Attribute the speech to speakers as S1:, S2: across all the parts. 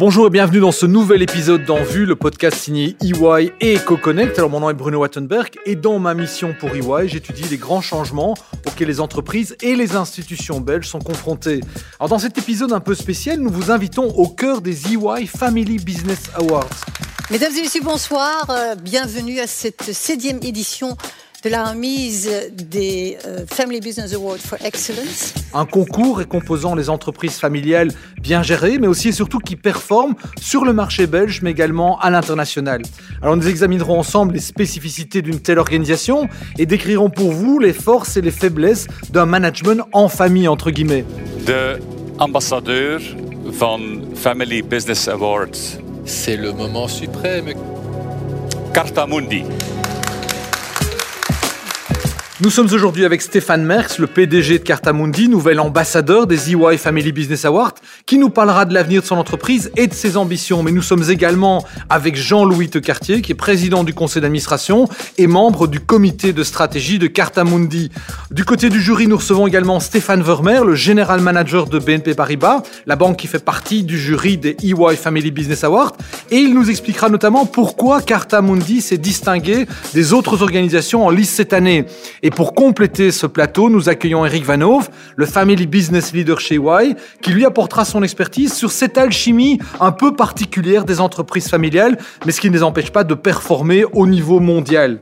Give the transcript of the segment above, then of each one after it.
S1: Bonjour et bienvenue dans ce nouvel épisode d'En Vue, le podcast signé EY et EcoConnect. Alors mon nom est Bruno Wattenberg et dans ma mission pour EY, j'étudie les grands changements auxquels les entreprises et les institutions belges sont confrontées. Alors dans cet épisode un peu spécial, nous vous invitons au cœur des EY Family Business Awards.
S2: Mesdames et messieurs, bonsoir. Euh, bienvenue à cette septième édition de la remise des euh, Family Business Awards for Excellence.
S1: Un concours récomposant les entreprises familiales bien gérées, mais aussi et surtout qui performent sur le marché belge, mais également à l'international. Alors nous examinerons ensemble les spécificités d'une telle organisation et décrirons pour vous les forces et les faiblesses d'un management en famille, entre guillemets.
S3: De ambassadeur van Family Business Awards,
S4: C'est le moment suprême.
S3: Carta Mundi.
S1: Nous sommes aujourd'hui avec Stéphane Merckx, le PDG de Cartamundi, nouvel ambassadeur des EY Family Business Awards, qui nous parlera de l'avenir de son entreprise et de ses ambitions. Mais nous sommes également avec Jean-Louis Tecartier, qui est président du conseil d'administration et membre du comité de stratégie de Cartamundi. Du côté du jury, nous recevons également Stéphane Vermeer, le général manager de BNP Paribas, la banque qui fait partie du jury des EY Family Business Awards. Et il nous expliquera notamment pourquoi Cartamundi s'est distingué des autres organisations en lice cette année. Pour compléter ce plateau, nous accueillons Eric Van Hove, le Family Business Leader chez Y, qui lui apportera son expertise sur cette alchimie un peu particulière des entreprises familiales, mais ce qui ne les empêche pas de performer au niveau mondial.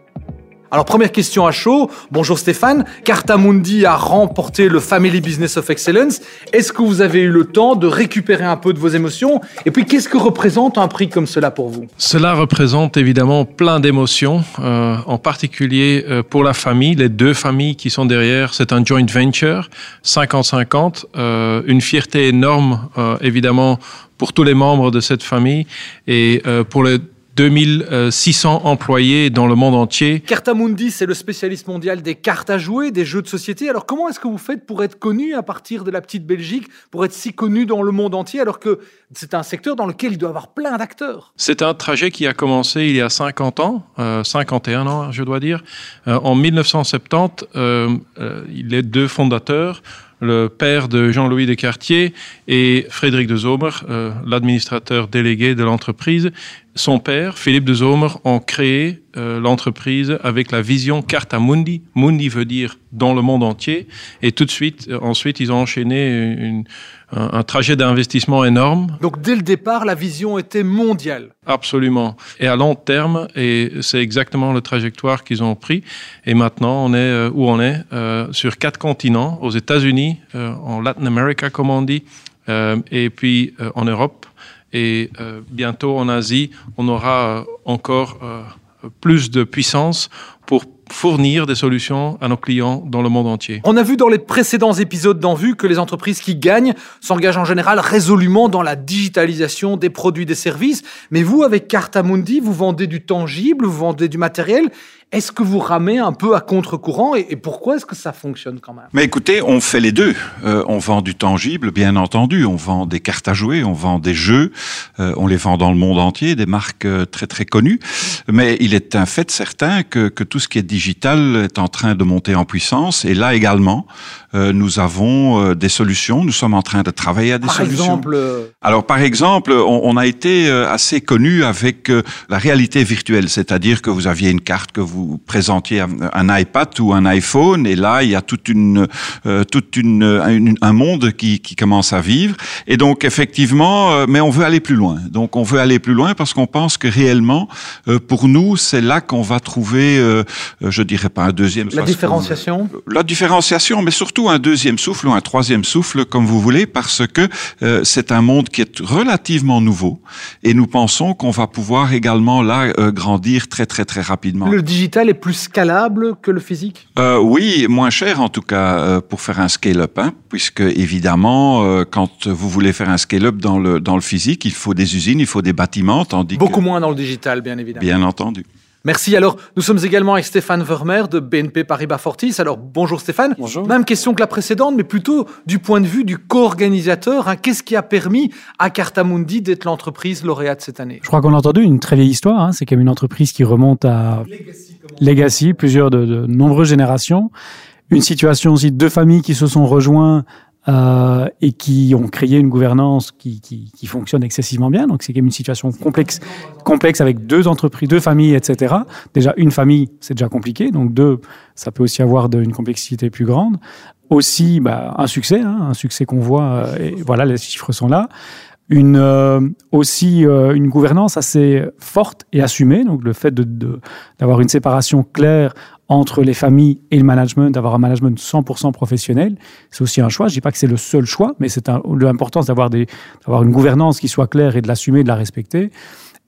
S1: Alors première question à chaud. Bonjour Stéphane. Cartamundi a remporté le Family Business of Excellence. Est-ce que vous avez eu le temps de récupérer un peu de vos émotions? Et puis qu'est-ce que représente un prix comme cela pour vous?
S5: Cela représente évidemment plein d'émotions, euh, en particulier euh, pour la famille, les deux familles qui sont derrière. C'est un joint venture, 50-50, euh, une fierté énorme euh, évidemment pour tous les membres de cette famille et euh, pour les 2600 employés dans le monde entier.
S1: Cartamundi, c'est le spécialiste mondial des cartes à jouer, des jeux de société. Alors comment est-ce que vous faites pour être connu à partir de la petite Belgique, pour être si connu dans le monde entier, alors que c'est un secteur dans lequel il doit y avoir plein d'acteurs?
S5: C'est un trajet qui a commencé il y a 50 ans, euh, 51 ans, je dois dire. Euh, en 1970, euh, euh, les deux fondateurs, le père de Jean-Louis Descartier et Frédéric de Zomer, euh, l'administrateur délégué de l'entreprise, son père, Philippe de Zomer, ont créé euh, l'entreprise avec la vision Carta Mundi. Mundi veut dire dans le monde entier. Et tout de suite, euh, ensuite, ils ont enchaîné une- un, un trajet d'investissement énorme.
S1: Donc dès le départ, la vision était mondiale.
S5: Absolument. Et à long terme, et c'est exactement le trajectoire qu'ils ont pris. Et maintenant, on est euh, où on est euh, sur quatre continents, aux États-Unis, euh, en Latin America, comme on dit, et puis en Europe. Et bientôt en Asie, on aura encore plus de puissance pour fournir des solutions à nos clients dans le monde entier.
S1: On a vu dans les précédents épisodes d'En Vue que les entreprises qui gagnent s'engagent en général résolument dans la digitalisation des produits et des services. Mais vous, avec Cartamundi, vous vendez du tangible, vous vendez du matériel. Est-ce que vous ramez un peu à contre-courant et, et pourquoi est-ce que ça fonctionne quand même?
S6: Mais écoutez, on fait les deux. Euh, on vend du tangible, bien entendu. On vend des cartes à jouer, on vend des jeux. euh, on les vend dans le monde entier, des marques euh, très très connues. Mais il est un fait certain que, que tout ce qui est digital est en train de monter en puissance. Et là également, euh, nous avons euh, des solutions. Nous sommes en train de travailler à des
S1: Par
S6: solutions.
S1: exemple,
S6: Alors, par exemple, on, on a été assez connu avec euh, la réalité virtuelle, c'est-à-dire que vous aviez une carte que vous présentiez un, un iPad ou un iPhone, et là, il y a toute une, euh, toute une, une- un monde qui, qui commence à vivre. Et donc, effectivement, euh, mais on veut aller plus loin. Donc, on veut aller plus loin parce qu'on pense que réellement, euh, pour nous, c'est là qu'on va trouver, je dirais pas un deuxième.
S1: la différenciation?
S6: la différenciation, mais surtout un deuxième souffle ou un troisième souffle, comme vous voulez, parce que c'est un monde qui est relativement nouveau et nous pensons qu'on va pouvoir également là grandir très très très rapidement.
S1: Le digital est plus scalable que le physique?
S6: Euh, oui, moins cher en tout cas euh, pour faire un scale-up, hein, puisque évidemment, euh, quand vous voulez faire un scale-up dans le dans le physique, il faut des usines, il faut des bâtiments, tandis
S1: Beaucoup
S6: que
S1: moins dans le digital, bien évidemment.
S6: bien entendu.
S1: Merci. Alors, nous sommes également avec Stéphane Vermeer de BNP Paribas Fortis. Alors, bonjour Stéphane.
S4: Bonjour.
S1: Même question que la précédente, mais plutôt du point de vue du co-organisateur. hein. Qu'est-ce qui a permis à Cartamundi d'être l'entreprise lauréate cette année?
S7: Je crois qu'on a entendu une très vieille histoire. hein. C'est quand même une entreprise qui remonte à Legacy, plusieurs de, de nombreuses générations. Une situation aussi de deux familles qui se sont rejoints euh, et qui ont créé une gouvernance qui, qui, qui fonctionne excessivement bien. Donc c'est quand même une situation complexe, complexe avec deux entreprises, deux familles, etc. Déjà une famille, c'est déjà compliqué. Donc deux, ça peut aussi avoir de, une complexité plus grande. Aussi, bah, un succès, hein, un succès qu'on voit. euh, et voilà, les chiffres sont là une euh, aussi euh, une gouvernance assez forte et assumée. Donc le fait de, de- d'avoir une séparation claire entre les familles et le management, d'avoir un management 100% professionnel, c'est aussi un choix. Je dis pas que c'est le seul choix, mais c'est l'importance d'avoir des d'avoir une gouvernance qui soit claire et de l'assumer, de la respecter.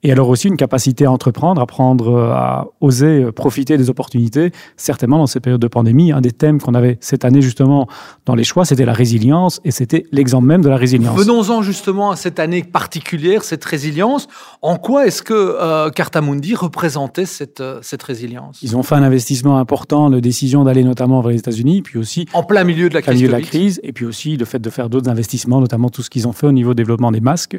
S7: Et alors aussi une capacité à entreprendre, à prendre, euh, à oser euh, profiter des opportunités. Certainement dans ces périodes de pandémie, un des thèmes qu'on avait cette année justement dans les choix, c'était la résilience et c'était l'exemple même de la résilience.
S1: Venons-en justement à cette année particulière, cette résilience. En quoi est-ce que euh, Cartamundi représentait cette, euh, cette résilience?
S7: Ils ont fait un investissement important, la décision d'aller notamment vers les États-Unis, puis aussi
S1: En plein milieu de la crise
S7: milieu de la crise, et puis aussi le fait de faire d'autres investissements, notamment tout ce qu'ils ont fait au niveau développement des masques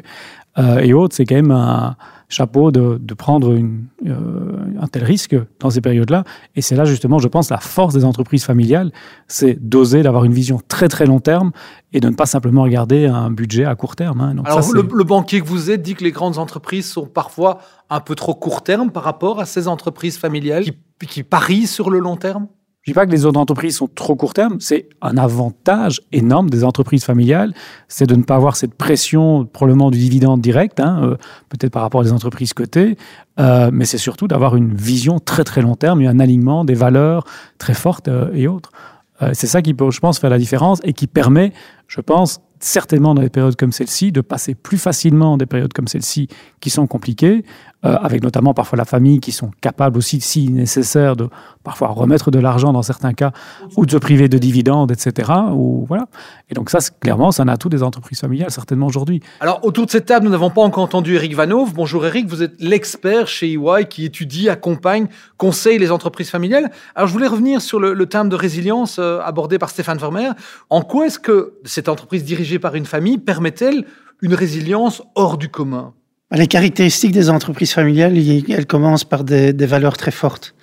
S7: euh, et autres. C'est quand même un chapeau de, de prendre une, euh, un tel risque dans ces périodes-là. Et c'est là justement, je pense, la force des entreprises familiales, c'est d'oser, d'avoir une vision très très long terme et de ne pas simplement regarder un budget à court terme. hein. Donc
S1: Alors,
S7: ça,
S1: le banquier que vous êtes dit que les grandes entreprises sont parfois un peu trop court terme par rapport à ces entreprises familiales qui, qui parient sur le long terme?
S7: Je dis pas que les autres entreprises sont trop court terme, c'est un avantage énorme des entreprises familiales, c'est de ne pas avoir cette pression probablement du dividende direct, hein, euh, peut-être par rapport à des entreprises cotées, euh, mais c'est surtout d'avoir une vision très très long terme et un alignement des valeurs très fortes euh, et autres. Euh, c'est ça qui peut, je pense, faire la différence et qui permet, je pense, certainement dans des périodes comme celle-ci, de passer plus facilement des périodes comme celle-ci qui sont compliquées, euh, avec notamment parfois la famille qui sont capables aussi, si nécessaire, de parfois remettre de l'argent dans certains cas, ou de se priver de dividendes, etc. Ou, voilà. Et donc ça, clairement, c'est un atout des entreprises familiales, certainement aujourd'hui.
S1: Alors, autour de cette table, nous n'avons pas encore entendu Eric Vanov. Bonjour Eric, vous êtes l'expert chez EY qui étudie, accompagne, conseille les entreprises familiales. Alors, je voulais revenir sur le, le terme de résilience euh, abordé par Stéphane Vermeer. En quoi est-ce que cette entreprise dirigée par une famille permet-elle une résilience hors du commun?
S8: Les caractéristiques des entreprises familiales, elles commencent par des, valeurs très fortes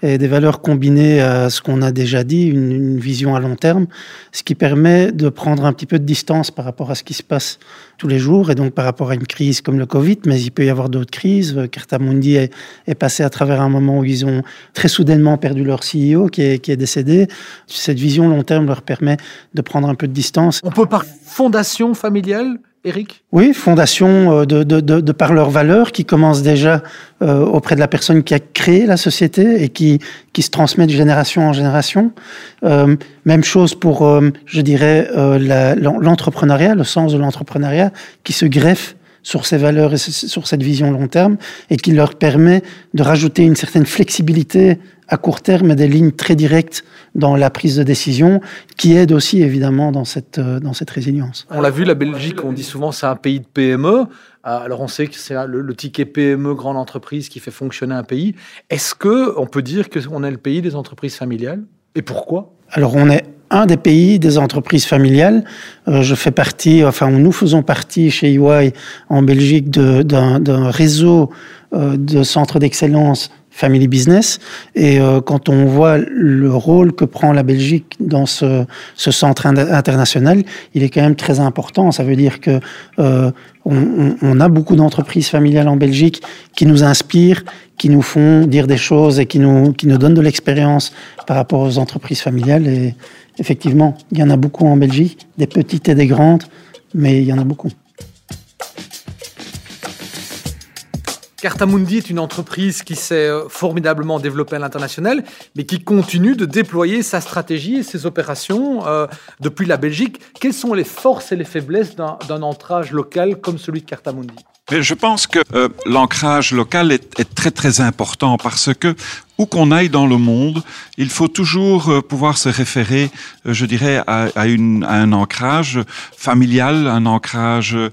S8: et des valeurs combinées à ce qu'on a déjà dit, une, vision à long terme, ce qui permet de prendre un petit peu de distance par rapport à ce qui se passe tous les jours et donc par rapport à une crise comme le Covid, mais il peut y avoir d'autres crises. Euh, Cartamundi est, est passé à travers un moment où ils ont très soudainement perdu leur CEO qui est, qui est décédé. Cette vision long terme leur permet de prendre un peu de distance
S1: On peut par fondation familiale,
S8: Oui, fondation euh, de, de, par leurs valeurs qui commencent déjà euh, auprès de la personne qui a créé la société et qui, qui se transmet de génération en génération. Euh, même chose pour, je dirais, l'entrepreneuriat, le sens de l'entrepreneuriat qui se greffe sur ces valeurs et sur cette vision long terme et qui leur permet de rajouter une certaine flexibilité à court terme et des lignes très directes dans la prise de décision qui aide aussi évidemment dans cette, euh, dans cette résilience.
S1: On l'a vu, la Belgique, on dit souvent c'est un pays de PME. Euh, Alors on sait que c'est le, le ticket PME grande entreprise qui fait fonctionner un pays. Est-ce que on peut dire qu'on est le pays des entreprises familiales? Et pourquoi?
S8: Alors, on est un des pays des entreprises familiales. Euh, je fais partie, enfin, nous faisons partie chez EY en Belgique d'un réseau euh, de centres d'excellence Family Business. Et euh, quand on voit le rôle que prend la Belgique dans ce, ce centre in- international, il est quand même très important. Ça veut dire que euh, on, on- on a beaucoup d'entreprises familiales en Belgique qui nous inspirent, qui nous font dire des choses et qui nous, qui nous donnent de l'expérience par rapport aux entreprises familiales. Et effectivement, il y en a beaucoup en Belgique, des petites et des grandes, mais il y en a beaucoup.
S1: Cartamundi est une entreprise qui s'est euh, formidablement développée à l'international, mais qui continue de déployer sa stratégie et ses opérations euh, depuis la Belgique. Quelles sont les forces et les faiblesses d'un d'un ancrage local comme celui de Cartamundi?
S6: Mais je pense que euh, l'ancrage local est, est très très important parce que où qu'on aille dans le monde, il faut toujours euh, pouvoir se référer, euh, je dirais, à, à, une, à un ancrage familial, un ancrage, euh,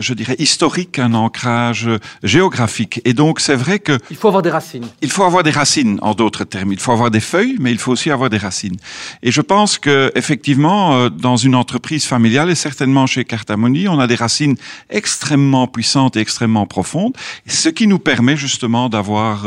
S6: je dirais, historique, un ancrage géographique. Et donc, c'est vrai que
S1: Il faut avoir des racines.
S6: il faut avoir des racines, en d'autres termes. Il faut avoir des feuilles, mais il faut aussi avoir des racines. Et je pense que effectivement, dans une entreprise familiale et certainement chez Cartamoni, on a des racines extrêmement puissantes et extrêmement profondes, ce qui nous permet justement d'avoir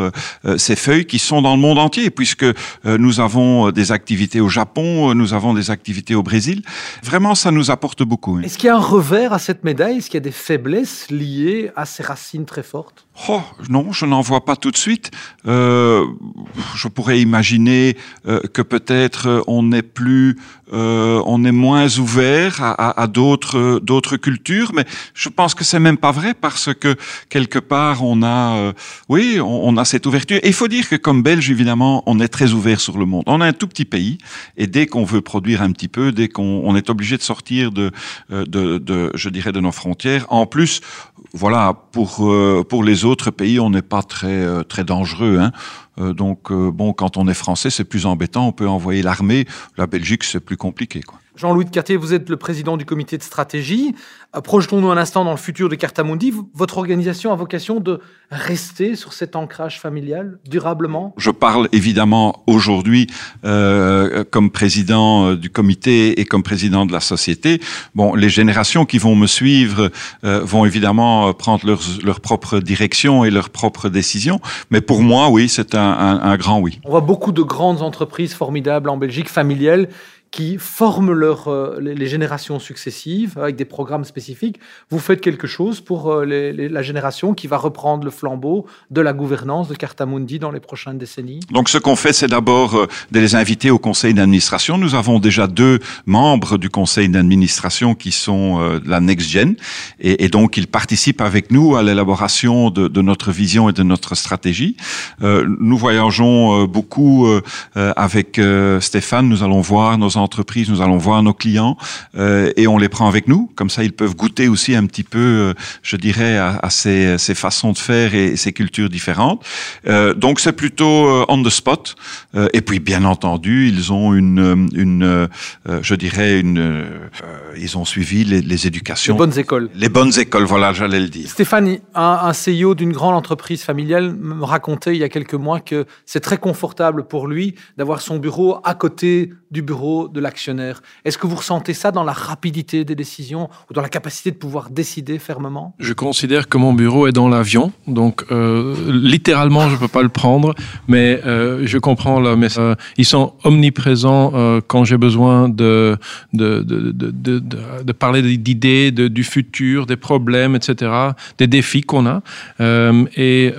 S6: ces feuilles qui sont dans le monde entier, puisque euh, nous avons des activités au Japon, nous avons des activités au Brésil. Vraiment, ça nous apporte beaucoup.
S1: Est-ce qu'il y a un revers à cette médaille? Est-ce qu'il y a des faiblesses liées à ces racines très fortes?
S6: Oh, non, je n'en vois pas tout de suite. Euh, je pourrais imaginer euh, que peut-être euh, on est plus, euh, on est moins ouvert à, à, à d'autres d'autres cultures, mais je pense que c'est même pas vrai parce que quelque part on a, euh, oui, on, a cette ouverture. Et il faut dire que comme Belge, évidemment, on est très ouvert sur le monde. On a un tout petit pays et dès qu'on veut produire un petit peu, dès qu'on on est obligé de sortir de, de, de, je dirais, de nos frontières. En plus, voilà, pour pour les autres pays, on n'est pas très très dangereux. Hein. Euh, donc, euh, bon, quand on est français, c'est plus embêtant. On peut envoyer l'armée. La Belgique, c'est plus compliqué. Quoi.
S1: Jean-Louis de Cartier, vous êtes le président du comité de stratégie. Euh, projetons-nous un instant dans le futur de Cartamundi. Votre organisation a vocation de rester sur cet ancrage familial durablement?
S6: Je parle évidemment aujourd'hui euh, comme président du comité et comme président de la société. Bon, les générations qui vont me suivre euh, vont évidemment prendre leur, leur propre direction et leurs propres décisions. Mais pour moi, oui, c'est un, un, un grand oui.
S1: On voit beaucoup de grandes entreprises formidables en Belgique, familiales, qui forment leur, euh, les, générations successives avec des programmes spécifiques. Vous faites quelque chose pour euh, la génération qui va reprendre le flambeau de la gouvernance de Cartamundi dans les prochaines décennies?
S6: Donc ce qu'on fait, c'est d'abord euh, de les inviter au conseil d'administration. Nous avons déjà deux membres du conseil d'administration qui sont euh, la Next Gen et, donc ils participent avec nous à l'élaboration de, de, notre vision et de notre stratégie. Nous voyageons beaucoup avec Stéphane. Nous allons voir nos entreprises, nous allons voir nos clients euh, et on les prend avec nous. Comme ça, ils peuvent goûter aussi un petit peu, euh, je dirais, à, à ces, ces, façons de faire et, ces cultures différentes. Euh, donc, c'est plutôt on the spot. Et puis, bien entendu, ils ont une, une je dirais, une, ils ont suivi les, les, éducations.
S1: Les bonnes écoles.
S6: Les bonnes écoles, voilà, j'allais le dire.
S1: Stéphane, un, un CEO d'une grande entreprise familiale me racontait il y a quelques mois que c'est très confortable pour lui d'avoir son bureau à côté du bureau de l'actionnaire. Est-ce que vous ressentez ça dans la rapidité des décisions ou dans la capacité de pouvoir décider fermement?
S5: Je considère que mon bureau est dans l'avion, donc euh, littéralement je peux pas le prendre, mais euh, je comprends le message. Euh, ils sont omniprésents quand j'ai besoin de de, de, de, de, parler d'idées, du futur, des problèmes, etc., des défis qu'on a. Et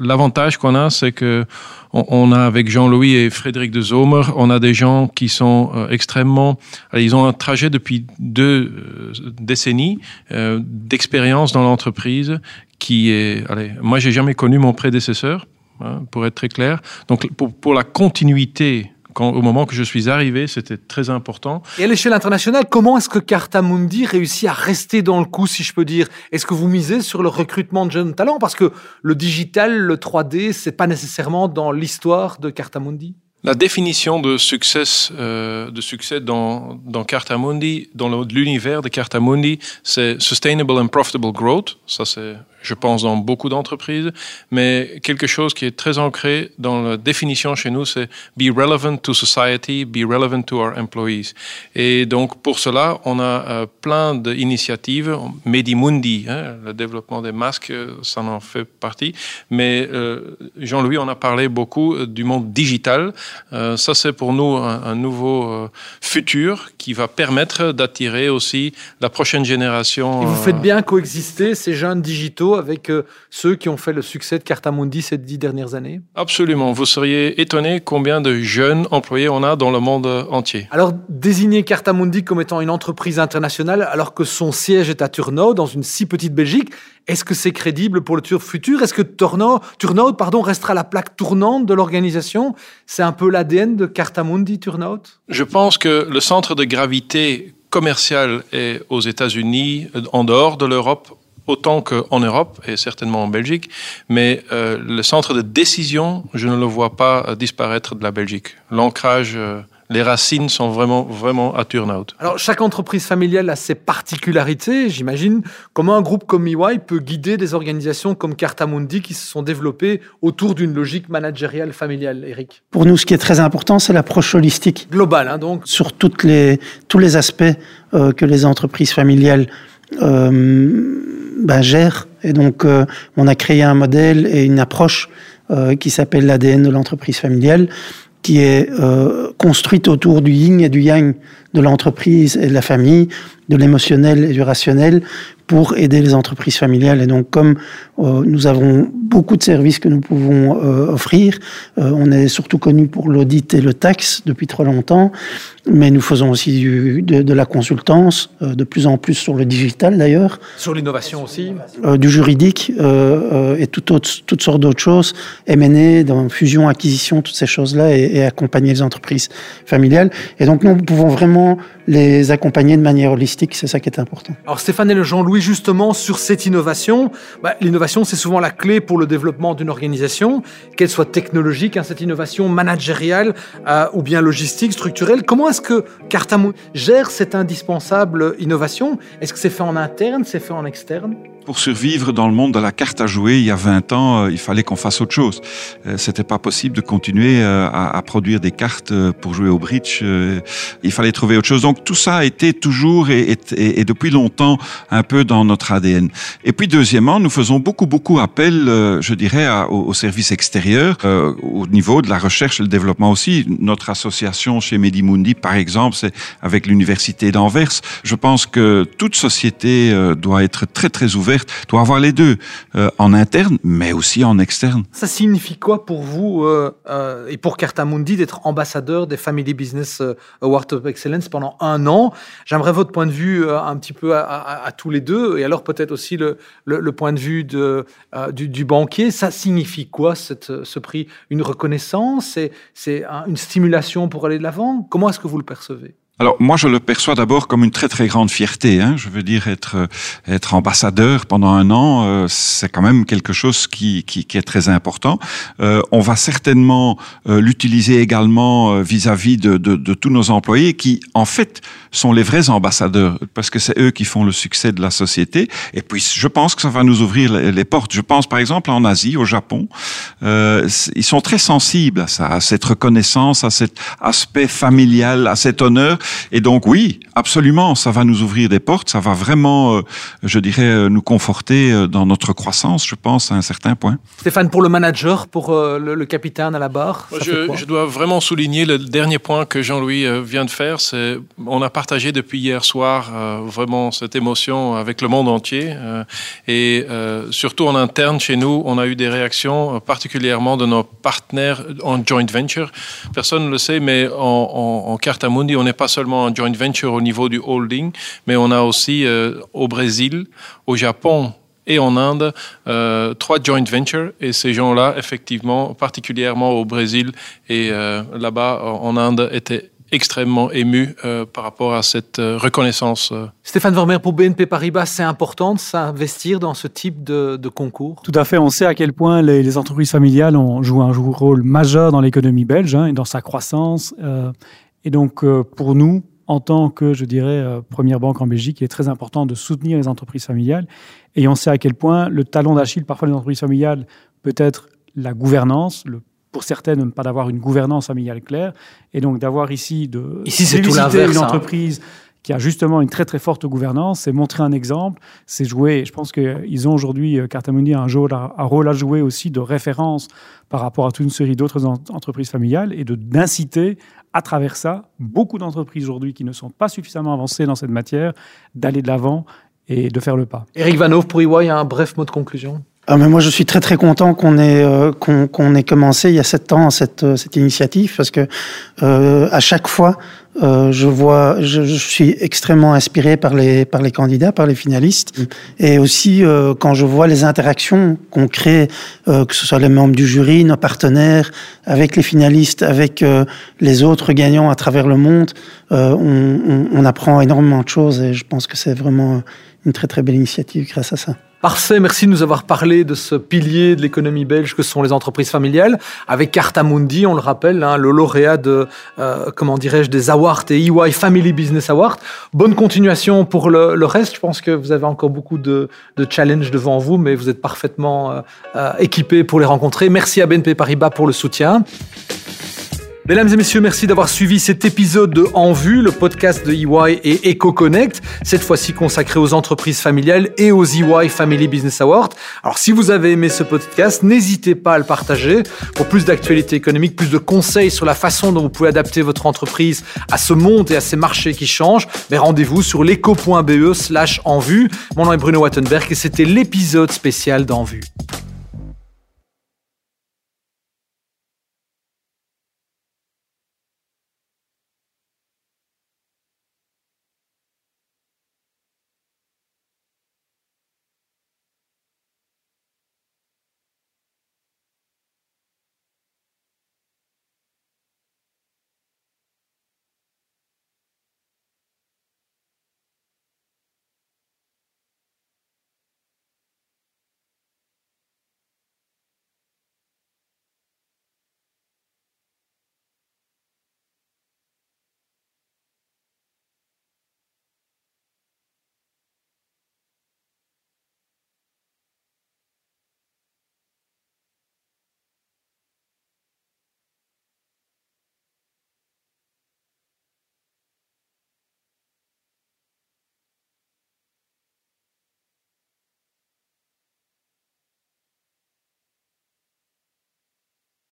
S5: l'avantage qu'on a, c'est que on, a avec Jean-Louis et Frédéric de Zomer, on a des gens qui sont euh, extrêmement, ils ont un trajet depuis deux euh, décennies euh, d'expérience dans l'entreprise qui est, allez, moi j'ai jamais connu mon prédécesseur, hein, pour être très clair. Donc pour, pour la continuité quand, au moment que je suis arrivé, c'était très important.
S1: Et à l'échelle internationale, comment est-ce que Cartamundi réussit à rester dans le coup, si je peux dire? Est-ce que vous misez sur le recrutement de jeunes talents? Parce que le digital, le 3D, c'est pas nécessairement dans l'histoire de Cartamundi.
S5: La définition de succès, euh, de succès dans, dans Cartamundi, dans l'univers de Cartamundi, c'est sustainable and profitable growth. Ça, c'est je pense, dans beaucoup d'entreprises, mais quelque chose qui est très ancré dans la définition chez nous, c'est be relevant to society, be relevant to our employees. Et donc, pour cela, on a euh, plein d'initiatives. Medimundi, hein, le développement des masques, ça en fait partie. Mais euh, Jean-Louis, on a parlé beaucoup euh, du monde digital. Euh, ça, c'est pour nous un, un nouveau euh, futur qui va permettre d'attirer aussi la prochaine génération.
S1: Et vous faites bien coexister ces jeunes digitaux avec euh, ceux qui ont fait le succès de Cartamundi ces dix dernières années?
S5: Absolument. Vous seriez étonné combien de jeunes employés on a dans le monde entier.
S1: Alors, désigner Cartamundi comme étant une entreprise internationale alors que son siège est à Turnhout, dans une si petite Belgique, est-ce que c'est crédible pour le futur? Est-ce que Turnhout, Turnhout pardon, restera la plaque tournante de l'organisation? C'est un peu l'ADN de Cartamundi Turnhout
S5: Je pense que le centre de gravité commercial est aux États-Unis, en dehors de l'Europe, autant qu'en Europe et certainement en Belgique, mais euh, le centre de décision, je ne le vois pas disparaître de la Belgique. L'ancrage, euh, les racines sont vraiment, vraiment à Turnout.
S1: Alors, chaque entreprise familiale a ses particularités, j'imagine. Comment un groupe comme EY peut guider des organisations comme Cartamundi qui se sont développées autour d'une logique managériale familiale, Eric?
S8: Pour nous, ce qui est très important, c'est l'approche holistique.
S1: Globale, hein, donc
S8: Sur toutes les, tous les aspects euh, que les entreprises familiales euh, ben, gèrent. Et donc, euh, on a créé un modèle et une approche qui s'appelle l'ADN de l'entreprise familiale, qui est construite autour du yin et du yang de l'entreprise et de la famille, de l'émotionnel et du rationnel, pour aider les entreprises familiales. Et donc, comme euh, nous avons beaucoup de services que nous pouvons euh, offrir, euh, on est surtout connu pour l'audit et le taxe depuis trop longtemps, mais nous faisons aussi du, de, de, la consultance, de plus en plus sur le digital d'ailleurs.
S1: Sur l'innovation aussi
S8: Du juridique et tout autre, toutes sortes d'autres choses, M&A, dans fusion, acquisition, toutes ces choses-là, et, et accompagner les entreprises familiales. Et donc, nous pouvons vraiment les accompagner de manière holistique, c'est ça qui est important.
S1: Alors Stéphane et Jean-Louis, justement, sur cette innovation, bah, l'innovation c'est souvent la clé pour le développement d'une organisation, qu'elle soit technologique, hein, cette innovation managériale euh, ou bien logistique, structurelle. Comment est-ce que Cartamou gère cette indispensable innovation? Est-ce que c'est fait en interne, c'est fait en externe?
S6: Pour survivre dans le monde de la carte à jouer, il y a 20 ans, euh, il fallait qu'on fasse autre chose. Euh, c'était pas possible de continuer euh, à, produire des cartes pour jouer au bridge. Il fallait trouver autre chose. Donc tout ça a été toujours et, depuis longtemps un peu dans notre ADN. Et puis deuxièmement, nous faisons beaucoup beaucoup appel, je dirais, aux, aux services extérieurs, au niveau de la recherche et le développement aussi. Notre association chez Medimundi, par exemple, c'est avec l'université d'Anvers. Je pense que toute société doit être très très ouverte doit avoir les deux, euh, en interne, mais aussi en externe.
S1: Ça signifie quoi pour vous euh, euh, et pour Cartamundi d'être ambassadeur des Family Business Awards of Excellence pendant un an? J'aimerais votre point de vue un petit peu à, tous les deux, et alors peut-être aussi le, point de vue du, banquier. Ça signifie quoi ce prix? Une reconnaissance? C'est une stimulation pour aller de l'avant? Comment est-ce que vous le percevez?
S6: Alors moi je le perçois d'abord comme une très très grande fierté. Hein. Je veux dire être euh, être ambassadeur pendant un an, euh, c'est quand même quelque chose qui, qui, qui est très important. Euh, on va certainement euh, l'utiliser également vis-à-vis de, de, de, tous nos employés qui en fait sont les vrais ambassadeurs parce que c'est eux qui font le succès de la société. Et puis je pense que ça va nous ouvrir les, les portes. Je pense par exemple en Asie, au Japon, ils sont très sensibles à ça, à cette reconnaissance, à cet aspect familial, à cet honneur. Et donc oui, absolument, ça va nous ouvrir des portes, ça va vraiment, euh, je dirais, euh, nous conforter euh, dans notre croissance, je pense, à un certain point.
S1: Stéphane, pour le manager, pour le, capitaine à la barre
S5: je, je, dois vraiment souligner le dernier point que Jean-Louis vient de faire, c'est on a partagé depuis hier soir vraiment cette émotion avec le monde entier et surtout en interne chez nous, on a eu des réactions particulièrement de nos partenaires en joint venture. Personne ne le sait, mais en, en, en Cartamundi, on n'est pas seulement un joint venture au niveau du holding, mais on a aussi euh, au Brésil, au Japon, et en Inde, euh, trois joint ventures. Et ces gens-là, effectivement, particulièrement au Brésil et euh, là-bas en Inde, étaient extrêmement émus euh, par rapport à cette euh, reconnaissance.
S1: Stéphane Vermeer, pour BNP Paribas, c'est important de s'investir dans ce type de, de, concours?
S7: Tout à fait. On sait à quel point les, les entreprises familiales ont joué un rôle majeur dans l'économie belge hein, et dans sa croissance. Euh, et donc, euh, pour nous, en tant que, je dirais, euh, première banque en Belgique, il est très important de soutenir les entreprises familiales. Et on sait à quel point le talon d'Achille, parfois, des entreprises familiales, peut être la gouvernance, le pour certaines, ne pas d'avoir une gouvernance familiale claire, et donc d'avoir ici de
S1: ici c'est tout
S7: une hein. entreprise hein. Qui a justement une très très forte gouvernance, c'est montrer un exemple, c'est jouer. Je pense qu'ils ont aujourd'hui euh, Cartamundi un, un rôle à jouer aussi de référence par rapport à toute une série d'autres entreprises familiales et de d'inciter à travers ça, beaucoup d'entreprises aujourd'hui qui ne sont pas suffisamment avancées dans cette matière, d'aller de l'avant et de faire le pas.
S1: Eric Vanov, pour EY, un bref mot de conclusion
S8: ah, mais moi, je suis très très content qu'on ait euh, qu'on qu'on ait commencé il y a sept ans cette euh, cette initiative parce que euh, à chaque fois, euh, je vois, je, je, suis extrêmement inspiré par les par les candidats, par les finalistes, et aussi euh, quand je vois les interactions qu'on crée, euh, que ce soit les membres du jury, nos partenaires, avec les finalistes, avec les autres gagnants à travers le monde, on, on, on apprend énormément de choses, et je pense que c'est vraiment une très très belle initiative grâce à ça.
S1: Parfait, merci de nous avoir parlé de ce pilier de l'économie belge que sont les entreprises familiales. Avec Cartamundi, on le rappelle, hein, le lauréat de, euh, comment dirais-je, des awards et EY Family Business Awards. Bonne continuation pour le, le, reste. Je pense que vous avez encore beaucoup de, de challenges devant vous, mais vous êtes parfaitement euh, euh, pour les rencontrer. Merci à BNP Paribas pour le soutien. Mesdames et messieurs, merci d'avoir suivi cet épisode de En Vue, le podcast de EY et EcoConnect, cette fois-ci consacré aux entreprises familiales et aux EY Family Business Awards. Alors si vous avez aimé ce podcast, n'hésitez pas à le partager. Pour plus d'actualités économiques, plus de conseils sur la façon dont vous pouvez adapter votre entreprise à ce monde et à ces marchés qui changent, mais rendez-vous sur leco.be slash en vue. Mon nom est Bruno Wattenberg et c'était l'épisode spécial d'En Vue.